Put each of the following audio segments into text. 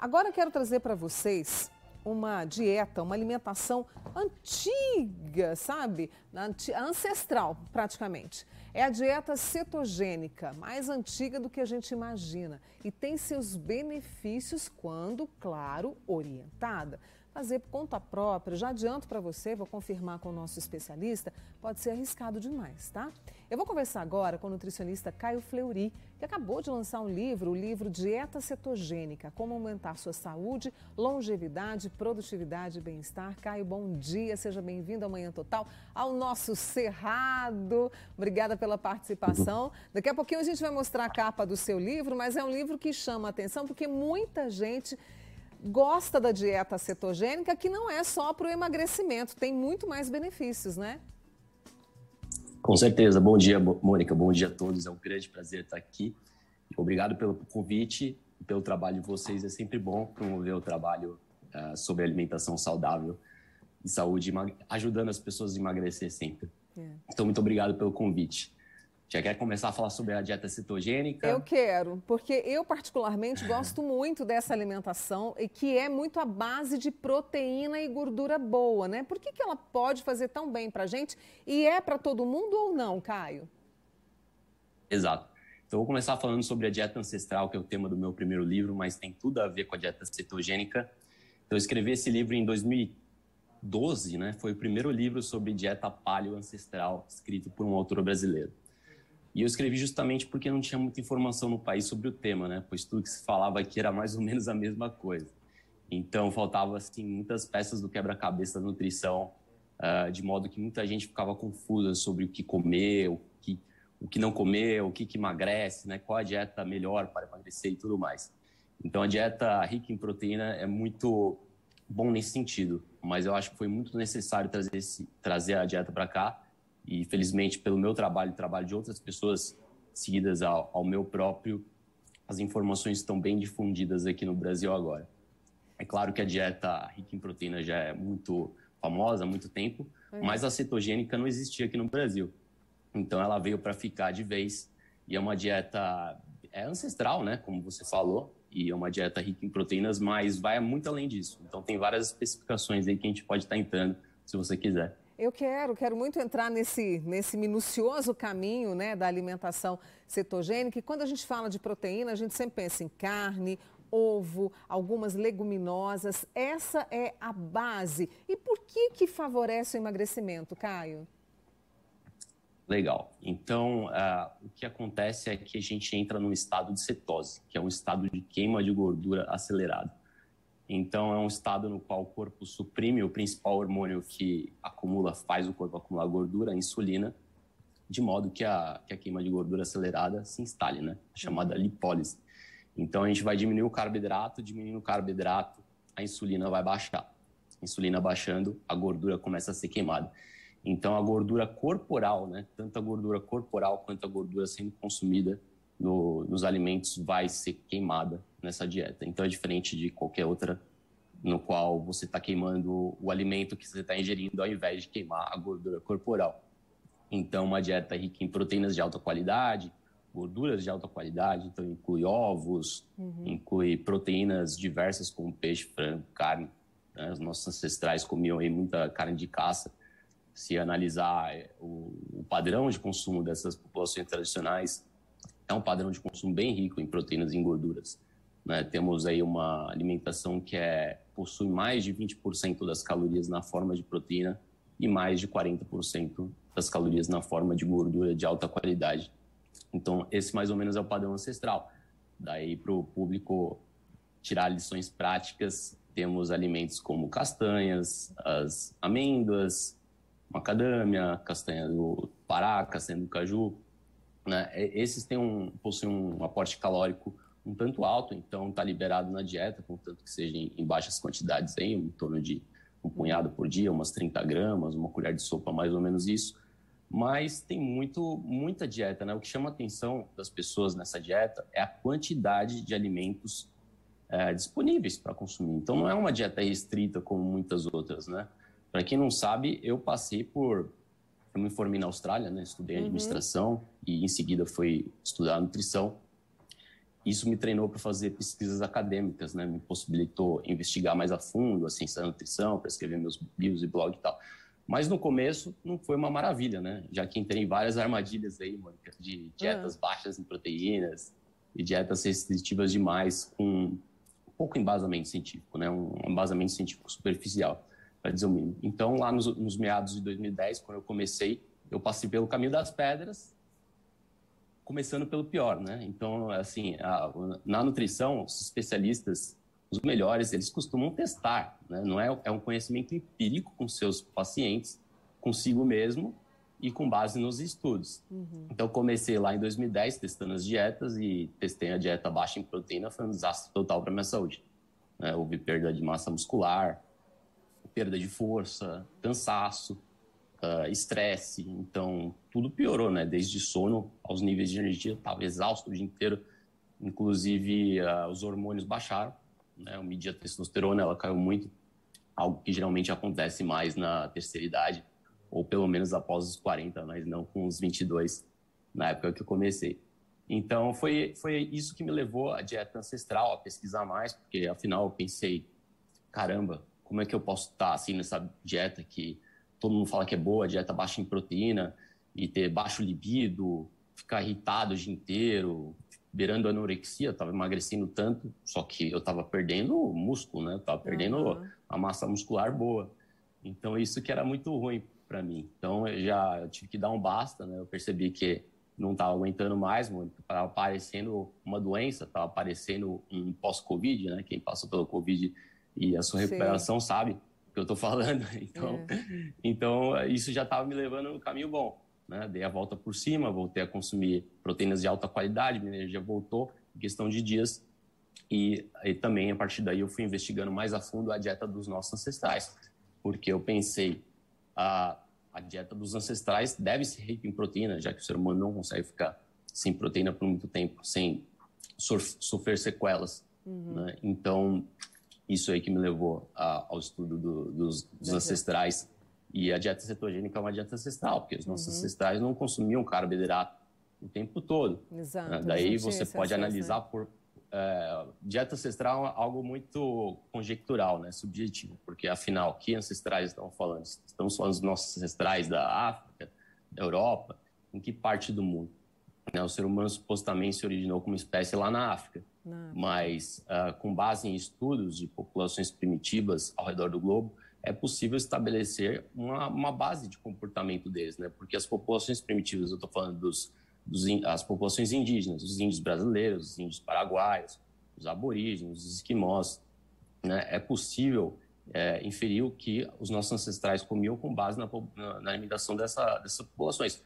Agora quero trazer para vocês uma dieta, uma alimentação antiga, sabe? Ancestral, praticamente. É a dieta cetogênica, mais antiga do que a gente imagina e tem seus benefícios quando, claro, orientada fazer por conta própria, já adianto para você, vou confirmar com o nosso especialista, pode ser arriscado demais, tá? Eu vou conversar agora com o nutricionista Caio Fleury, que acabou de lançar um livro, o livro Dieta Cetogênica, como aumentar sua saúde, longevidade, produtividade e bem-estar. Caio, bom dia, seja bem-vindo ao Manhã Total, ao nosso Cerrado. Obrigada pela participação. Daqui a pouquinho a gente vai mostrar a capa do seu livro, mas é um livro que chama a atenção porque muita gente gosta da dieta cetogênica, que não é só para o emagrecimento, tem muito mais benefícios, né? Com certeza. Bom dia, Mônica. Bom dia a todos. É um grande prazer estar aqui. Obrigado pelo convite e pelo trabalho de vocês. É sempre bom promover o trabalho uh, sobre alimentação saudável e saúde, ajudando as pessoas a emagrecer sempre. É. Então, muito obrigado pelo convite. Já quer começar a falar sobre a dieta cetogênica? Eu quero, porque eu particularmente gosto muito dessa alimentação e que é muito a base de proteína e gordura boa, né? Por que, que ela pode fazer tão bem para gente e é para todo mundo ou não, Caio? Exato. Então, vou começar falando sobre a dieta ancestral, que é o tema do meu primeiro livro, mas tem tudo a ver com a dieta cetogênica. Então, eu escrevi esse livro em 2012, né? Foi o primeiro livro sobre dieta paleo ancestral escrito por um autor brasileiro. E eu escrevi justamente porque não tinha muita informação no país sobre o tema, né? Pois tudo que se falava aqui era mais ou menos a mesma coisa. Então, faltava, assim, muitas peças do quebra-cabeça da nutrição, uh, de modo que muita gente ficava confusa sobre o que comer, o que, o que não comer, o que, que emagrece, né? Qual a dieta melhor para emagrecer e tudo mais. Então, a dieta rica em proteína é muito bom nesse sentido, mas eu acho que foi muito necessário trazer, esse, trazer a dieta para cá, e felizmente pelo meu trabalho e trabalho de outras pessoas seguidas ao, ao, meu próprio, as informações estão bem difundidas aqui no Brasil agora. É claro que a dieta rica em proteína já é muito famosa há muito tempo, uhum. mas a cetogênica não existia aqui no Brasil. Então ela veio para ficar de vez e é uma dieta é ancestral, né, como você falou, e é uma dieta rica em proteínas, mas vai muito além disso. Então tem várias especificações aí que a gente pode estar entrando se você quiser. Eu quero, quero muito entrar nesse, nesse minucioso caminho né, da alimentação cetogênica. E quando a gente fala de proteína, a gente sempre pensa em carne, ovo, algumas leguminosas. Essa é a base. E por que, que favorece o emagrecimento, Caio? Legal. Então, uh, o que acontece é que a gente entra num estado de cetose, que é um estado de queima de gordura acelerado. Então, é um estado no qual o corpo suprime o principal hormônio que acumula, faz o corpo acumular gordura, a insulina, de modo que a, que a queima de gordura acelerada se instale, né? Chamada lipólise. Então, a gente vai diminuir o carboidrato, diminuindo o carboidrato, a insulina vai baixar. A insulina baixando, a gordura começa a ser queimada. Então, a gordura corporal, né? Tanto a gordura corporal quanto a gordura sendo consumida no, nos alimentos vai ser queimada nessa dieta. Então é diferente de qualquer outra no qual você está queimando o alimento que você está ingerindo ao invés de queimar a gordura corporal. Então, uma dieta rica em proteínas de alta qualidade, gorduras de alta qualidade, então inclui ovos, uhum. inclui proteínas diversas como peixe, frango, carne. Né? Os nossos ancestrais comiam aí muita carne de caça. Se analisar eh, o, o padrão de consumo dessas populações tradicionais, é um padrão de consumo bem rico em proteínas e em gorduras. Né? Temos aí uma alimentação que é, possui mais de 20% das calorias na forma de proteína e mais de 40% das calorias na forma de gordura de alta qualidade. Então, esse mais ou menos é o padrão ancestral. Daí, para o público tirar lições práticas, temos alimentos como castanhas, as amêndoas, macadâmia, castanha do Pará, castanha do caju. Né? Esses têm um, possuem um aporte calórico um tanto alto, então está liberado na dieta, contanto que seja em, em baixas quantidades, aí, em torno de um punhado por dia, umas 30 gramas, uma colher de sopa, mais ou menos isso. Mas tem muito, muita dieta, né? O que chama a atenção das pessoas nessa dieta é a quantidade de alimentos é, disponíveis para consumir. Então não é uma dieta restrita como muitas outras, né? Para quem não sabe, eu passei por eu me formei na Austrália, né? Estudei uhum. administração e em seguida fui estudar nutrição. isso me treinou para fazer pesquisas acadêmicas, né? Me possibilitou investigar mais a fundo a ciência da nutrição, para escrever meus bios e blog e tal. Mas no começo não foi uma maravilha, né? Já que entrei em várias armadilhas aí, Mônica, de dietas uhum. baixas em proteínas e dietas restritivas demais com pouco embasamento científico, né? Um embasamento científico superficial, para dizer o mínimo. Então, lá nos, nos meados de 2010, quando eu comecei, eu passei pelo caminho das pedras começando pelo pior, né? Então, assim, a, na nutrição, os especialistas, os melhores, eles costumam testar, né? Não é, é um conhecimento empírico com seus pacientes, consigo mesmo e com base nos estudos. Uhum. Então, comecei lá em 2010 testando as dietas e testei a dieta baixa em proteína, foi um desastre total para minha saúde. Né? Houve perda de massa muscular, perda de força, cansaço, uh, estresse, então tudo piorou, né? Desde sono aos níveis de energia, estava exausto o dia inteiro, inclusive uh, os hormônios baixaram, né? Eu medi a testosterona, ela caiu muito, algo que geralmente acontece mais na terceira idade, ou pelo menos após os 40, mas não com os 22, na época que eu comecei. Então, foi, foi isso que me levou à dieta ancestral, a pesquisar mais, porque afinal eu pensei, caramba, como é que eu posso estar assim nessa dieta que todo mundo fala que é boa, dieta baixa em proteína, e ter baixo libido, ficar irritado o dia inteiro, beirando anorexia, estava emagrecendo tanto, só que eu estava perdendo músculo, né? Eu estava perdendo uhum. a massa muscular boa. Então isso que era muito ruim para mim. Então eu já eu tive que dar um basta, né? Eu percebi que não estava aguentando mais, estava aparecendo uma doença, estava aparecendo um pós-Covid, né? Quem passou pelo Covid e a sua recuperação Sim. sabe que eu estou falando. Então, é. então isso já estava me levando no caminho bom. Né? Dei a volta por cima, voltei a consumir proteínas de alta qualidade, minha energia voltou em questão de dias. E, e também, a partir daí, eu fui investigando mais a fundo a dieta dos nossos ancestrais, porque eu pensei, a, a dieta dos ancestrais deve ser rica em proteína, já que o ser humano não consegue ficar sem proteína por muito tempo, sem sofrer sequelas. Uhum. Né? Então, isso aí que me levou a, ao estudo do, dos, dos ancestrais. E a dieta cetogênica é uma dieta ancestral, porque os nossos uhum. ancestrais não consumiam carboidrato o tempo todo. Exato. Né? Daí você pode analisar né? por. É, dieta ancestral é algo muito conjectural, né? subjetivo, porque afinal, que ancestrais estão falando? Estamos falando dos nossos ancestrais da África, da Europa, em que parte do mundo? Né? O ser humano supostamente se originou como espécie lá na África. Não. Mas, uh, com base em estudos de populações primitivas ao redor do globo, é possível estabelecer uma, uma base de comportamento deles, né? Porque as populações primitivas, eu estou falando dos, dos as populações indígenas, os índios brasileiros, os índios paraguaios, os aborígenes, os esquimós, né? É possível é, inferir o que os nossos ancestrais comiam com base na, na, na alimentação dessa, dessas populações,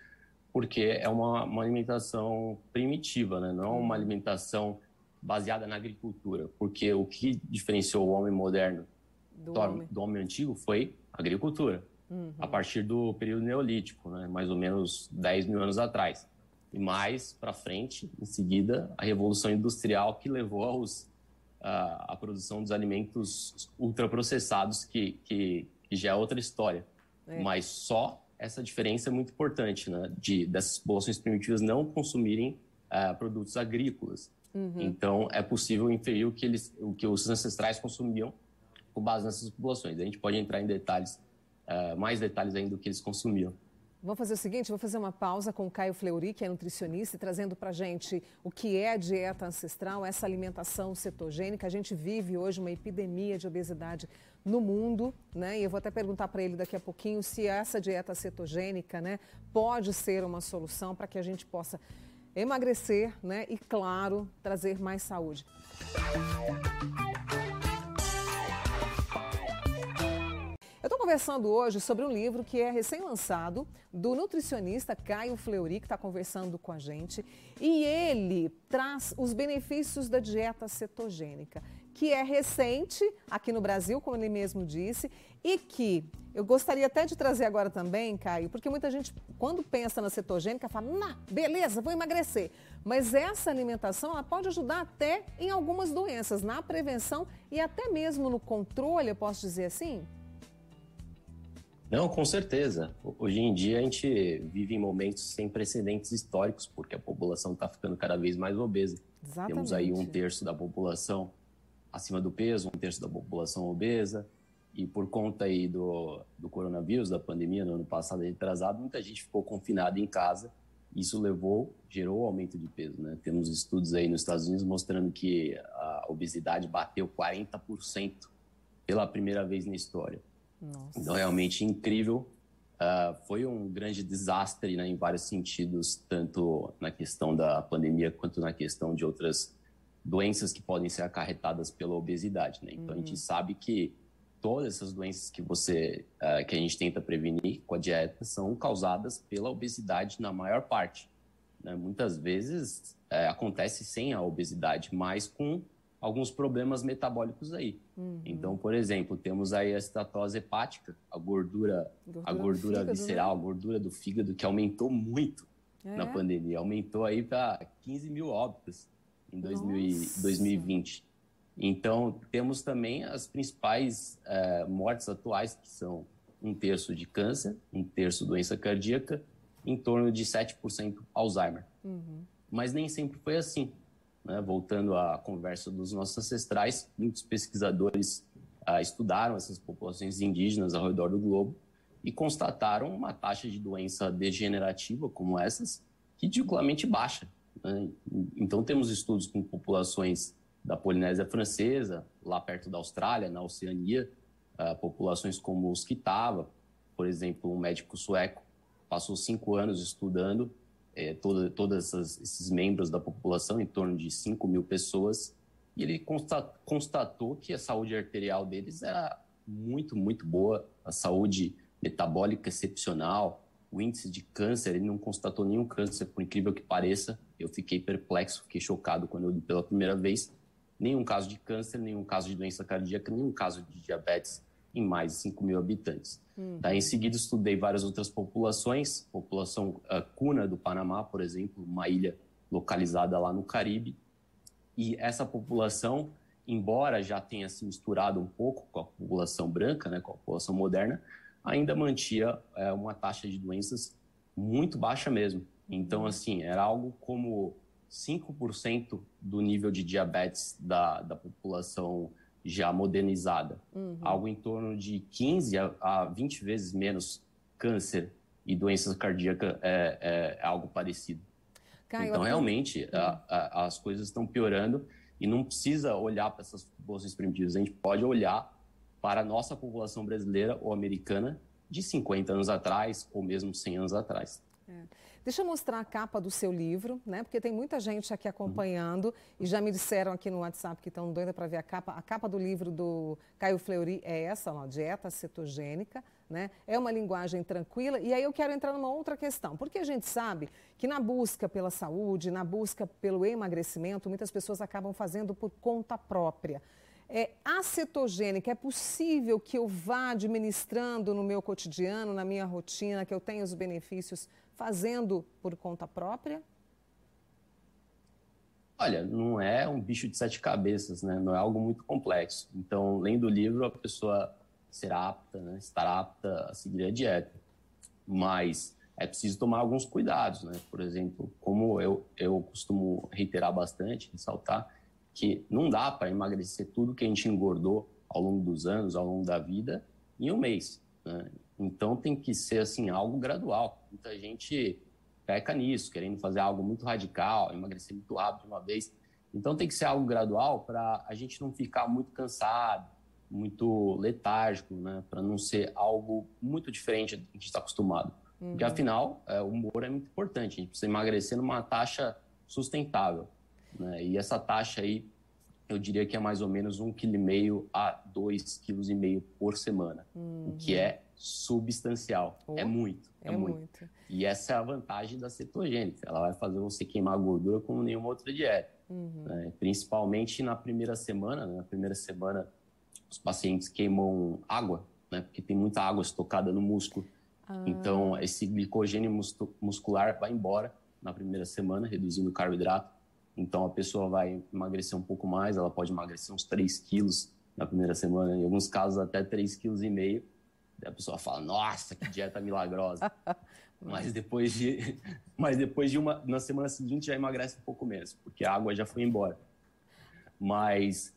porque é uma, uma alimentação primitiva, né? Não é uma alimentação baseada na agricultura, porque o que diferenciou o homem moderno do, do, homem. do homem. antigo foi a agricultura, uhum. a partir do período neolítico, né, mais ou menos 10 mil anos atrás. E mais para frente, em seguida, a revolução industrial que levou aos, a, a produção dos alimentos ultraprocessados, que, que, que já é outra história. É. Mas só essa diferença é muito importante, né, de dessas populações primitivas não consumirem uh, produtos agrícolas. Uhum. Então, é possível inferir o que, eles, o que os ancestrais consumiam com base nessas populações. A gente pode entrar em detalhes, uh, mais detalhes ainda do que eles consumiam. Vamos fazer o seguinte, vou fazer uma pausa com o Caio Fleury, que é nutricionista, e trazendo para a gente o que é a dieta ancestral, essa alimentação cetogênica. A gente vive hoje uma epidemia de obesidade no mundo, né? E eu vou até perguntar para ele daqui a pouquinho se essa dieta cetogênica, né, pode ser uma solução para que a gente possa emagrecer, né? E claro, trazer mais saúde. Eu estou conversando hoje sobre um livro que é recém-lançado do nutricionista Caio Fleury, que está conversando com a gente. E ele traz os benefícios da dieta cetogênica que é recente aqui no Brasil, como ele mesmo disse, e que eu gostaria até de trazer agora também, Caio, porque muita gente, quando pensa na cetogênica, fala, nah, beleza, vou emagrecer. Mas essa alimentação, ela pode ajudar até em algumas doenças, na prevenção e até mesmo no controle, eu posso dizer assim? Não, com certeza. Hoje em dia a gente vive em momentos sem precedentes históricos, porque a população está ficando cada vez mais obesa. Exatamente. Temos aí um terço da população acima do peso, um terço da população obesa, e por conta aí do, do coronavírus, da pandemia, no ano passado retrasado, muita gente ficou confinada em casa. Isso levou, gerou aumento de peso, né? Temos estudos aí nos Estados Unidos mostrando que a obesidade bateu 40% pela primeira vez na história. Nossa. Então, realmente incrível. Uh, foi um grande desastre né, em vários sentidos, tanto na questão da pandemia quanto na questão de outras doenças que podem ser acarretadas pela obesidade. Né? Então, uhum. a gente uhum. sabe que todas essas doenças que você uh, que a gente tenta prevenir com a dieta são causadas pela obesidade na maior parte. Né? Muitas vezes uh, acontece sem a obesidade, mas com alguns problemas metabólicos aí. Uhum. Então, por exemplo, temos aí a estatose hepática, a gordura, gordura a gordura fígado, visceral, né? a gordura do fígado que aumentou muito é? na pandemia, aumentou aí para 15 mil óbitos em 2000, 2020. Então, temos também as principais uh, mortes atuais, que são um terço de câncer, um terço doença cardíaca, em torno de 7% Alzheimer. Uhum. Mas nem sempre foi assim. Né? Voltando à conversa dos nossos ancestrais, muitos pesquisadores uh, estudaram essas populações indígenas ao redor do globo e constataram uma taxa de doença degenerativa como essas ridiculamente baixa. Né? Então, temos estudos com populações da Polinésia Francesa, lá perto da Austrália, na Oceania, uh, populações como os Kitava, por exemplo, um médico sueco passou cinco anos estudando eh, todos esses membros da população, em torno de 5 mil pessoas, e ele constatou que a saúde arterial deles era muito, muito boa, a saúde metabólica excepcional, o índice de câncer, ele não constatou nenhum câncer, por incrível que pareça. Eu fiquei perplexo, fiquei chocado quando eu li pela primeira vez nenhum caso de câncer, nenhum caso de doença cardíaca, nenhum caso de diabetes em mais de 5 mil habitantes. Uhum. Daí, em seguida, estudei várias outras populações, população uh, Cuna do Panamá, por exemplo, uma ilha localizada lá no Caribe, e essa população, embora já tenha se misturado um pouco com a população branca, né, com a população moderna, ainda mantinha uh, uma taxa de doenças muito baixa mesmo. Então, uhum. assim, era algo como 5% do nível de diabetes da, da população já modernizada. Uhum. Algo em torno de 15 a, a 20 vezes menos câncer e doenças cardíacas é, é, é algo parecido. Caio, então, realmente, a, uhum. a, as coisas estão piorando e não precisa olhar para essas populações primitivas. A gente pode olhar para a nossa população brasileira ou americana de 50 anos atrás ou mesmo 100 anos atrás. É. Deixa eu mostrar a capa do seu livro, né? Porque tem muita gente aqui acompanhando e já me disseram aqui no WhatsApp que estão doida para ver a capa. A capa do livro do Caio Fleury é essa, uma dieta cetogênica, né? É uma linguagem tranquila. E aí eu quero entrar numa outra questão, porque a gente sabe que na busca pela saúde, na busca pelo emagrecimento, muitas pessoas acabam fazendo por conta própria. É, a cetogênica, é possível que eu vá administrando no meu cotidiano, na minha rotina, que eu tenha os benefícios fazendo por conta própria? Olha, não é um bicho de sete cabeças, né? Não é algo muito complexo. Então, lendo o livro, a pessoa será apta, né? estará apta a seguir a dieta. Mas é preciso tomar alguns cuidados, né? Por exemplo, como eu, eu costumo reiterar bastante, ressaltar, que não dá para emagrecer tudo que a gente engordou ao longo dos anos, ao longo da vida, em um mês. Né? Então tem que ser assim algo gradual. Muita gente peca nisso, querendo fazer algo muito radical, emagrecer muito rápido de uma vez. Então tem que ser algo gradual para a gente não ficar muito cansado, muito letárgico, né? Para não ser algo muito diferente do que a gente está acostumado. Uhum. Porque afinal, é, o humor é muito importante. A gente precisa emagrecer numa taxa sustentável. Né? E essa taxa aí, eu diria que é mais ou menos um quilo e meio a dois quilos e meio por semana, uhum. o que é substancial. Oh, é muito, é, é muito. muito. E essa é a vantagem da cetogênica. Ela vai fazer você queimar gordura como nenhuma outra dieta. Uhum. Né? Principalmente na primeira semana. Né? Na primeira semana, os pacientes queimam água, né? porque tem muita água estocada no músculo. Ah. Então, esse glicogênio muscular vai embora na primeira semana, reduzindo o carboidrato. Então, a pessoa vai emagrecer um pouco mais, ela pode emagrecer uns 3 quilos na primeira semana, em alguns casos até 3,5 kg a pessoa fala, nossa, que dieta milagrosa. mas depois de, mas depois de uma, na semana seguinte já emagrece um pouco menos, porque a água já foi embora. Mas,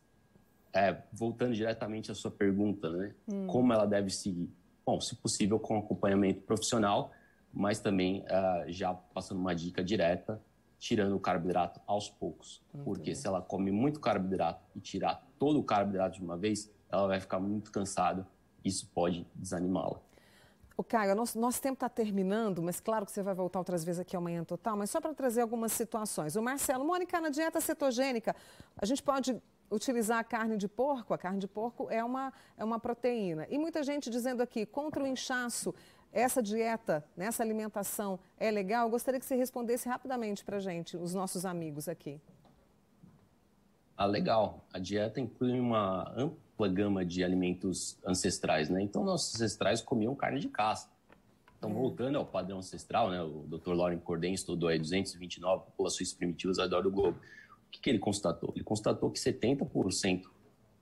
é, voltando diretamente à sua pergunta, né? Hum. Como ela deve seguir? Bom, se possível, com acompanhamento profissional, mas também uh, já passando uma dica direta, tirando o carboidrato aos poucos. Porque se ela come muito carboidrato e tirar todo o carboidrato de uma vez, ela vai ficar muito cansada. Isso pode desanimá-la. O Caio, nosso, nosso tempo está terminando, mas claro que você vai voltar outras vezes aqui amanhã total, mas só para trazer algumas situações. O Marcelo, Mônica, na dieta cetogênica, a gente pode utilizar a carne de porco? A carne de porco é uma, é uma proteína. E muita gente dizendo aqui, contra o inchaço, essa dieta, nessa alimentação é legal? Eu gostaria que você respondesse rapidamente para a gente, os nossos amigos aqui. Ah, legal. A dieta inclui uma ampla gama de alimentos ancestrais, né? Então, nossos ancestrais comiam carne de caça. Então, é. voltando ao padrão ancestral, né? O Dr. Lauren Corden estudou aí 229 populações primitivas ao redor do globo. O que, que ele constatou? Ele constatou que 70%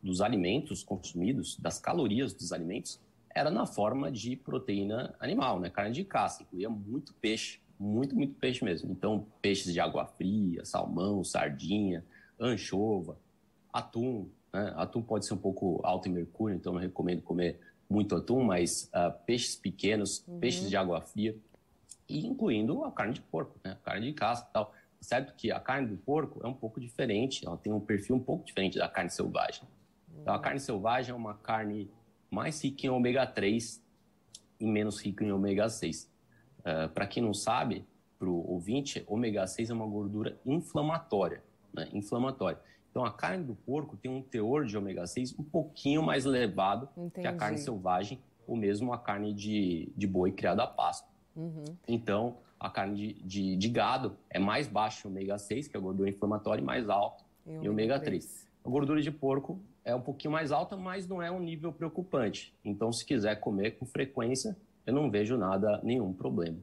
dos alimentos consumidos, das calorias dos alimentos, era na forma de proteína animal, né? Carne de caça, incluía muito peixe, muito, muito peixe mesmo. Então, peixes de água fria, salmão, sardinha, anchova, atum. Né? Atum pode ser um pouco alto em mercúrio, então não recomendo comer muito atum, mas uh, peixes pequenos, uhum. peixes de água fria, e incluindo a carne de porco, né? carne de caça e tal. Certo que a carne do porco é um pouco diferente, ela tem um perfil um pouco diferente da carne selvagem. Então, a carne selvagem é uma carne mais rica em ômega 3 e menos rica em ômega 6. Uh, Para quem não sabe, para o ouvinte, ômega 6 é uma gordura inflamatória, né? inflamatória. Então, a carne do porco tem um teor de ômega 6 um pouquinho mais elevado Entendi. que a carne selvagem ou mesmo a carne de, de boi criada a pasto. Uhum. Então, a carne de, de, de, gado é mais baixa em ômega 6, que é a gordura inflamatória, e mais alta em ômega 3. A gordura de porco é um pouquinho mais alta, mas não é um nível preocupante. Então, se quiser comer com frequência, eu não vejo nada, nenhum problema.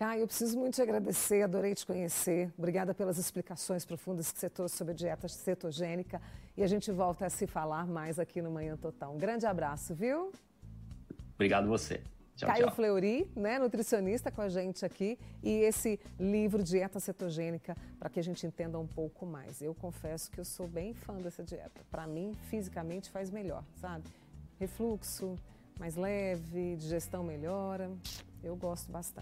Caio, eu preciso muito te agradecer, adorei te conhecer. Obrigada pelas explicações profundas que você trouxe sobre a dieta cetogênica. E a gente volta a se falar mais aqui no Manhã Total. Um grande abraço, viu? Obrigado você. Tchau, Caio tchau. Fleury, né, nutricionista com a gente aqui, e esse livro Dieta Cetogênica, para que a gente entenda um pouco mais. Eu confesso que eu sou bem fã dessa dieta. Para mim, fisicamente faz melhor, sabe? Refluxo mais leve, digestão melhora. Eu gosto bastante.